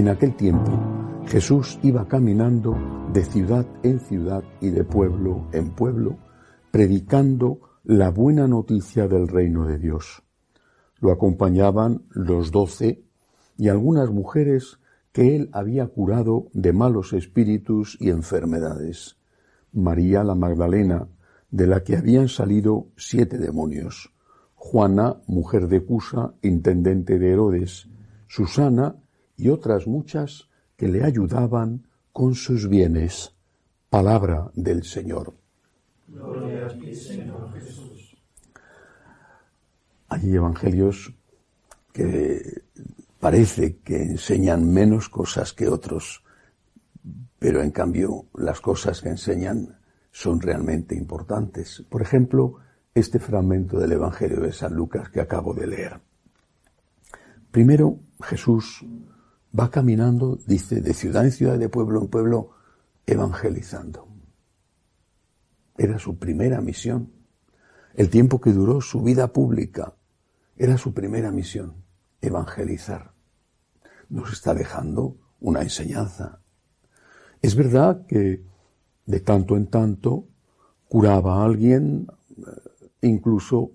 En aquel tiempo Jesús iba caminando de ciudad en ciudad y de pueblo en pueblo, predicando la buena noticia del reino de Dios. Lo acompañaban los doce y algunas mujeres que él había curado de malos espíritus y enfermedades. María la Magdalena, de la que habían salido siete demonios. Juana, mujer de Cusa, intendente de Herodes. Susana, y otras muchas que le ayudaban con sus bienes. Palabra del Señor. Gloria a ti, Señor Jesús. Hay evangelios que parece que enseñan menos cosas que otros, pero en cambio las cosas que enseñan son realmente importantes. Por ejemplo, este fragmento del Evangelio de San Lucas que acabo de leer. Primero, Jesús va caminando, dice, de ciudad en ciudad, de pueblo en pueblo, evangelizando. Era su primera misión. El tiempo que duró su vida pública era su primera misión, evangelizar. Nos está dejando una enseñanza. Es verdad que de tanto en tanto curaba a alguien, eh, incluso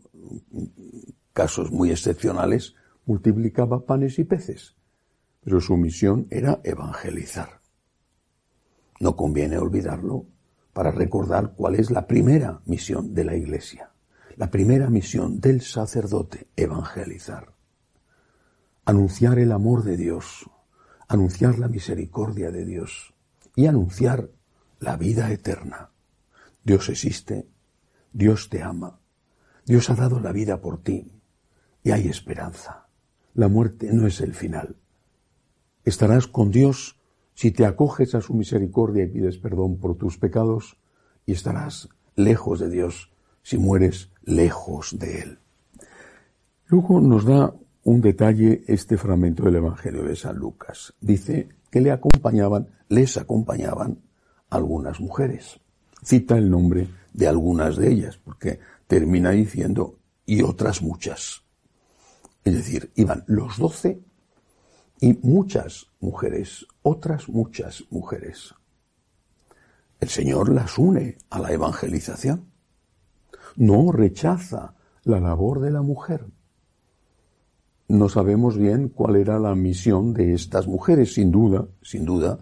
casos muy excepcionales, multiplicaba panes y peces pero su misión era evangelizar. No conviene olvidarlo para recordar cuál es la primera misión de la Iglesia, la primera misión del sacerdote, evangelizar. Anunciar el amor de Dios, anunciar la misericordia de Dios y anunciar la vida eterna. Dios existe, Dios te ama, Dios ha dado la vida por ti y hay esperanza. La muerte no es el final, Estarás con Dios si te acoges a su misericordia y pides perdón por tus pecados, y estarás lejos de Dios si mueres lejos de Él. Luego nos da un detalle este fragmento del Evangelio de San Lucas. Dice que le acompañaban, les acompañaban algunas mujeres. Cita el nombre de algunas de ellas, porque termina diciendo y otras muchas. Es decir, iban los doce y muchas mujeres, otras muchas mujeres. El Señor las une a la evangelización. No rechaza la labor de la mujer. No sabemos bien cuál era la misión de estas mujeres, sin duda, sin duda,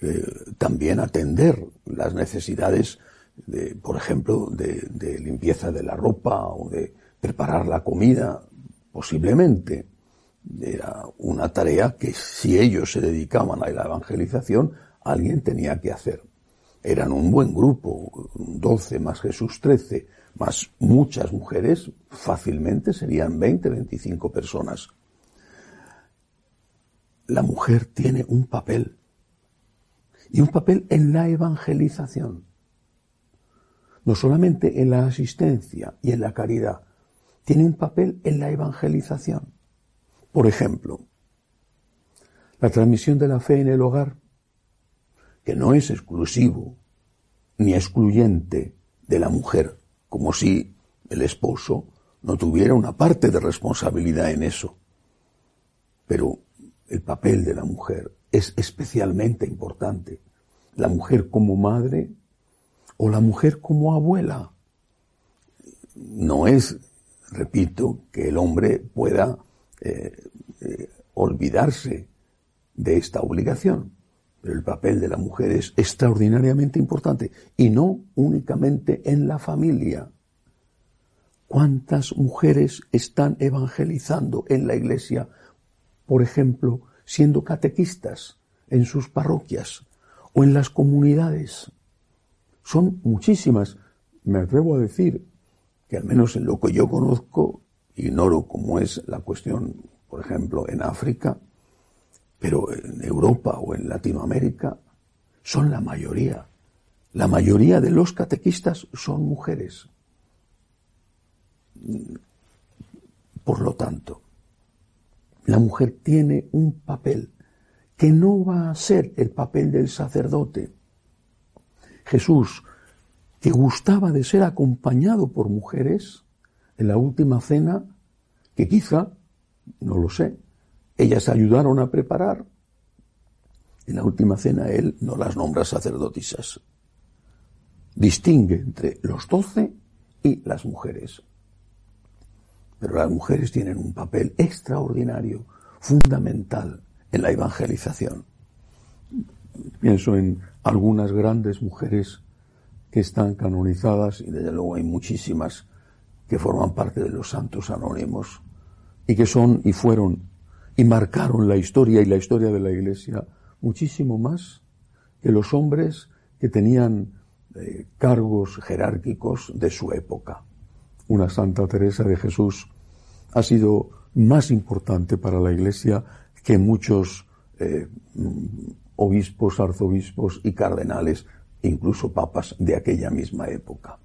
eh, también atender las necesidades, de, por ejemplo, de limpieza de la ropa o de preparar la comida, posiblemente era una tarea que si ellos se dedicaban a la evangelización, alguien tenía que hacer. Eran un buen grupo, 12 más Jesús 13, más muchas mujeres, fácilmente serían 20, 25 personas. La mujer tiene un papel, y un papel en la evangelización, no solamente en la asistencia y en la caridad, tiene un papel en la evangelización. Por ejemplo, la transmisión de la fe en el hogar, que no es exclusivo ni excluyente de la mujer, como si el esposo no tuviera una parte de responsabilidad en eso. Pero el papel de la mujer es especialmente importante. La mujer como madre o la mujer como abuela. No es, repito, que el hombre pueda eh, eh, olvidarse de esta obligación. Pero el papel de la mujer es extraordinariamente importante y no únicamente en la familia. ¿Cuántas mujeres están evangelizando en la iglesia, por ejemplo, siendo catequistas en sus parroquias o en las comunidades? son muchísimas. Me atrevo a decir que al menos en lo que yo conozco, ignoro cómo es la cuestión, por ejemplo, en África, pero en Europa o en Latinoamérica, son la mayoría. La mayoría de los catequistas son mujeres. Por lo tanto, la mujer tiene un papel que no va a ser el papel del sacerdote. Jesús, que gustaba de ser acompañado por mujeres, en la última cena, que quizá, no lo sé, ellas ayudaron a preparar, en la última cena él no las nombra sacerdotisas. Distingue entre los doce y las mujeres. Pero las mujeres tienen un papel extraordinario, fundamental en la evangelización. Pienso en algunas grandes mujeres que están canonizadas y desde luego hay muchísimas que forman parte de los santos anónimos y que son y fueron y marcaron la historia y la historia de la Iglesia muchísimo más que los hombres que tenían eh, cargos jerárquicos de su época una Santa Teresa de Jesús ha sido más importante para la Iglesia que muchos eh, obispos, arzobispos y cardenales, incluso papas de aquella misma época.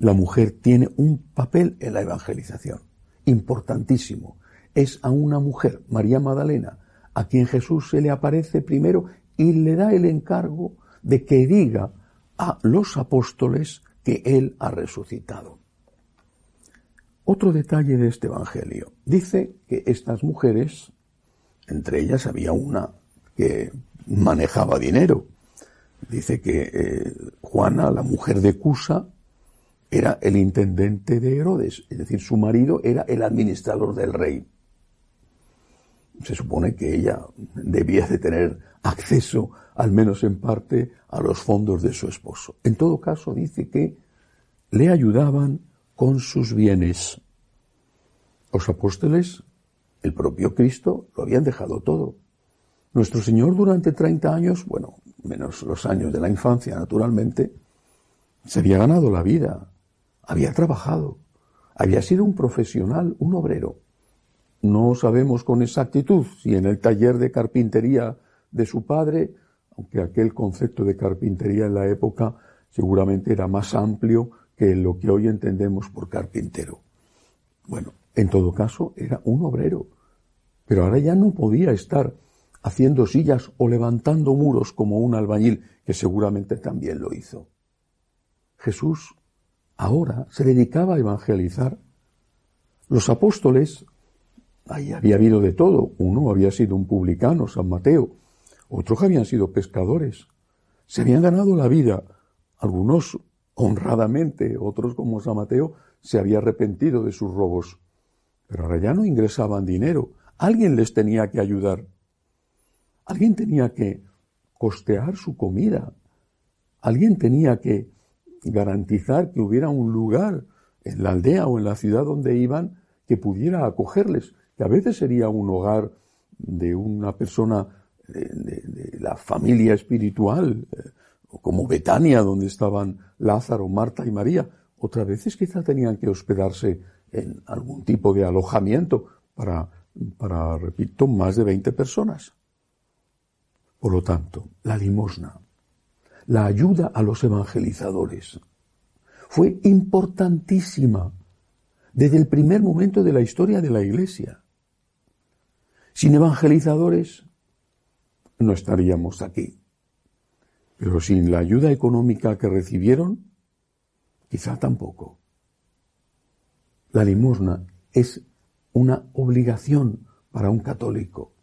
La mujer tiene un papel en la evangelización, importantísimo. Es a una mujer, María Magdalena, a quien Jesús se le aparece primero y le da el encargo de que diga a los apóstoles que Él ha resucitado. Otro detalle de este Evangelio. Dice que estas mujeres, entre ellas había una que manejaba dinero. Dice que eh, Juana, la mujer de Cusa, era el intendente de Herodes, es decir, su marido era el administrador del rey. Se supone que ella debía de tener acceso, al menos en parte, a los fondos de su esposo. En todo caso, dice que le ayudaban con sus bienes. Los apóstoles, el propio Cristo, lo habían dejado todo. Nuestro Señor durante 30 años, bueno, menos los años de la infancia, naturalmente, se había ganado la vida, había trabajado, había sido un profesional, un obrero. No sabemos con exactitud si en el taller de carpintería de su padre, aunque aquel concepto de carpintería en la época seguramente era más amplio que lo que hoy entendemos por carpintero. Bueno, en todo caso era un obrero, pero ahora ya no podía estar haciendo sillas o levantando muros como un albañil, que seguramente también lo hizo. Jesús ahora se dedicaba a evangelizar. Los apóstoles, ahí había habido de todo. Uno había sido un publicano, San Mateo, otros habían sido pescadores. Se habían ganado la vida, algunos honradamente, otros como San Mateo se había arrepentido de sus robos. Pero ahora ya no ingresaban dinero. Alguien les tenía que ayudar. Alguien tenía que costear su comida. Alguien tenía que garantizar que hubiera un lugar en la aldea o en la ciudad donde iban que pudiera acogerles, que a veces sería un hogar de una persona de, la familia espiritual, eh, como Betania, donde estaban Lázaro, Marta y María. Otras veces quizá tenían que hospedarse en algún tipo de alojamiento para, para, repito, más de 20 personas. Por lo tanto, la limosna, la ayuda a los evangelizadores, fue importantísima desde el primer momento de la historia de la Iglesia. Sin evangelizadores no estaríamos aquí. Pero sin la ayuda económica que recibieron, quizá tampoco. La limosna es una obligación para un católico.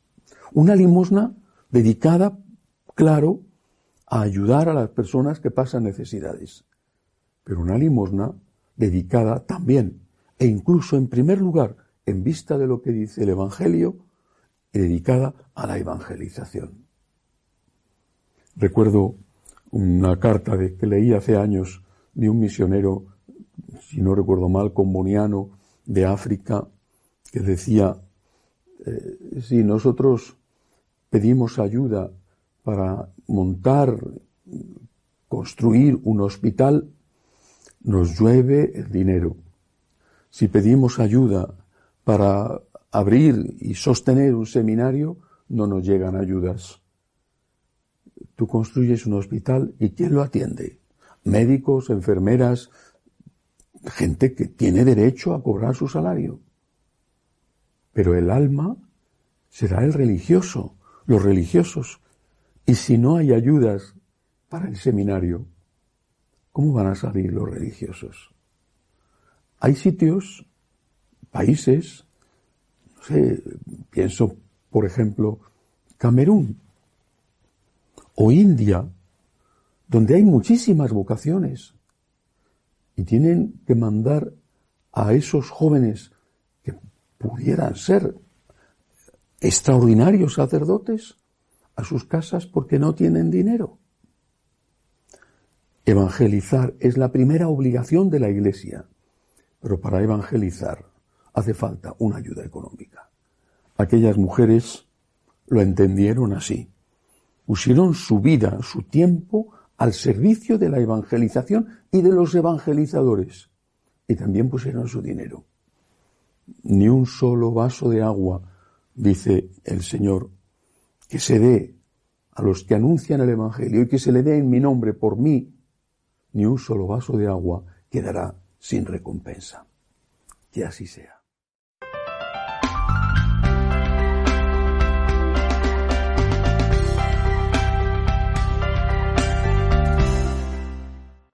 Una limosna dedicada, claro, a ayudar a las personas que pasan necesidades. Pero una limosna dedicada también, e incluso en primer lugar, en vista de lo que dice el Evangelio, dedicada a la evangelización. Recuerdo una carta que leí hace años de un misionero, si no recuerdo mal, comboniano de África, que decía, eh, si nosotros pedimos ayuda para montar construir un hospital, nos llueve el dinero. Si pedimos ayuda para abrir y sostener un seminario, no nos llegan ayudas. Tú construyes un hospital y ¿quién lo atiende? Médicos, enfermeras, gente que tiene derecho a cobrar su salario. Pero el alma será el religioso, los religiosos. Y si no hay ayudas para el seminario, ¿cómo van a salir los religiosos? Hay sitios, países, no sé, pienso, por ejemplo, Camerún o India, donde hay muchísimas vocaciones y tienen que mandar a esos jóvenes que pudieran ser extraordinarios sacerdotes a sus casas porque no tienen dinero. Evangelizar es la primera obligación de la Iglesia, pero para evangelizar hace falta una ayuda económica. Aquellas mujeres lo entendieron así. Pusieron su vida, su tiempo al servicio de la evangelización y de los evangelizadores. Y también pusieron su dinero. Ni un solo vaso de agua, dice el Señor, que se dé a los que anuncian el Evangelio y que se le dé en mi nombre por mí, ni un solo vaso de agua quedará sin recompensa. Que así sea.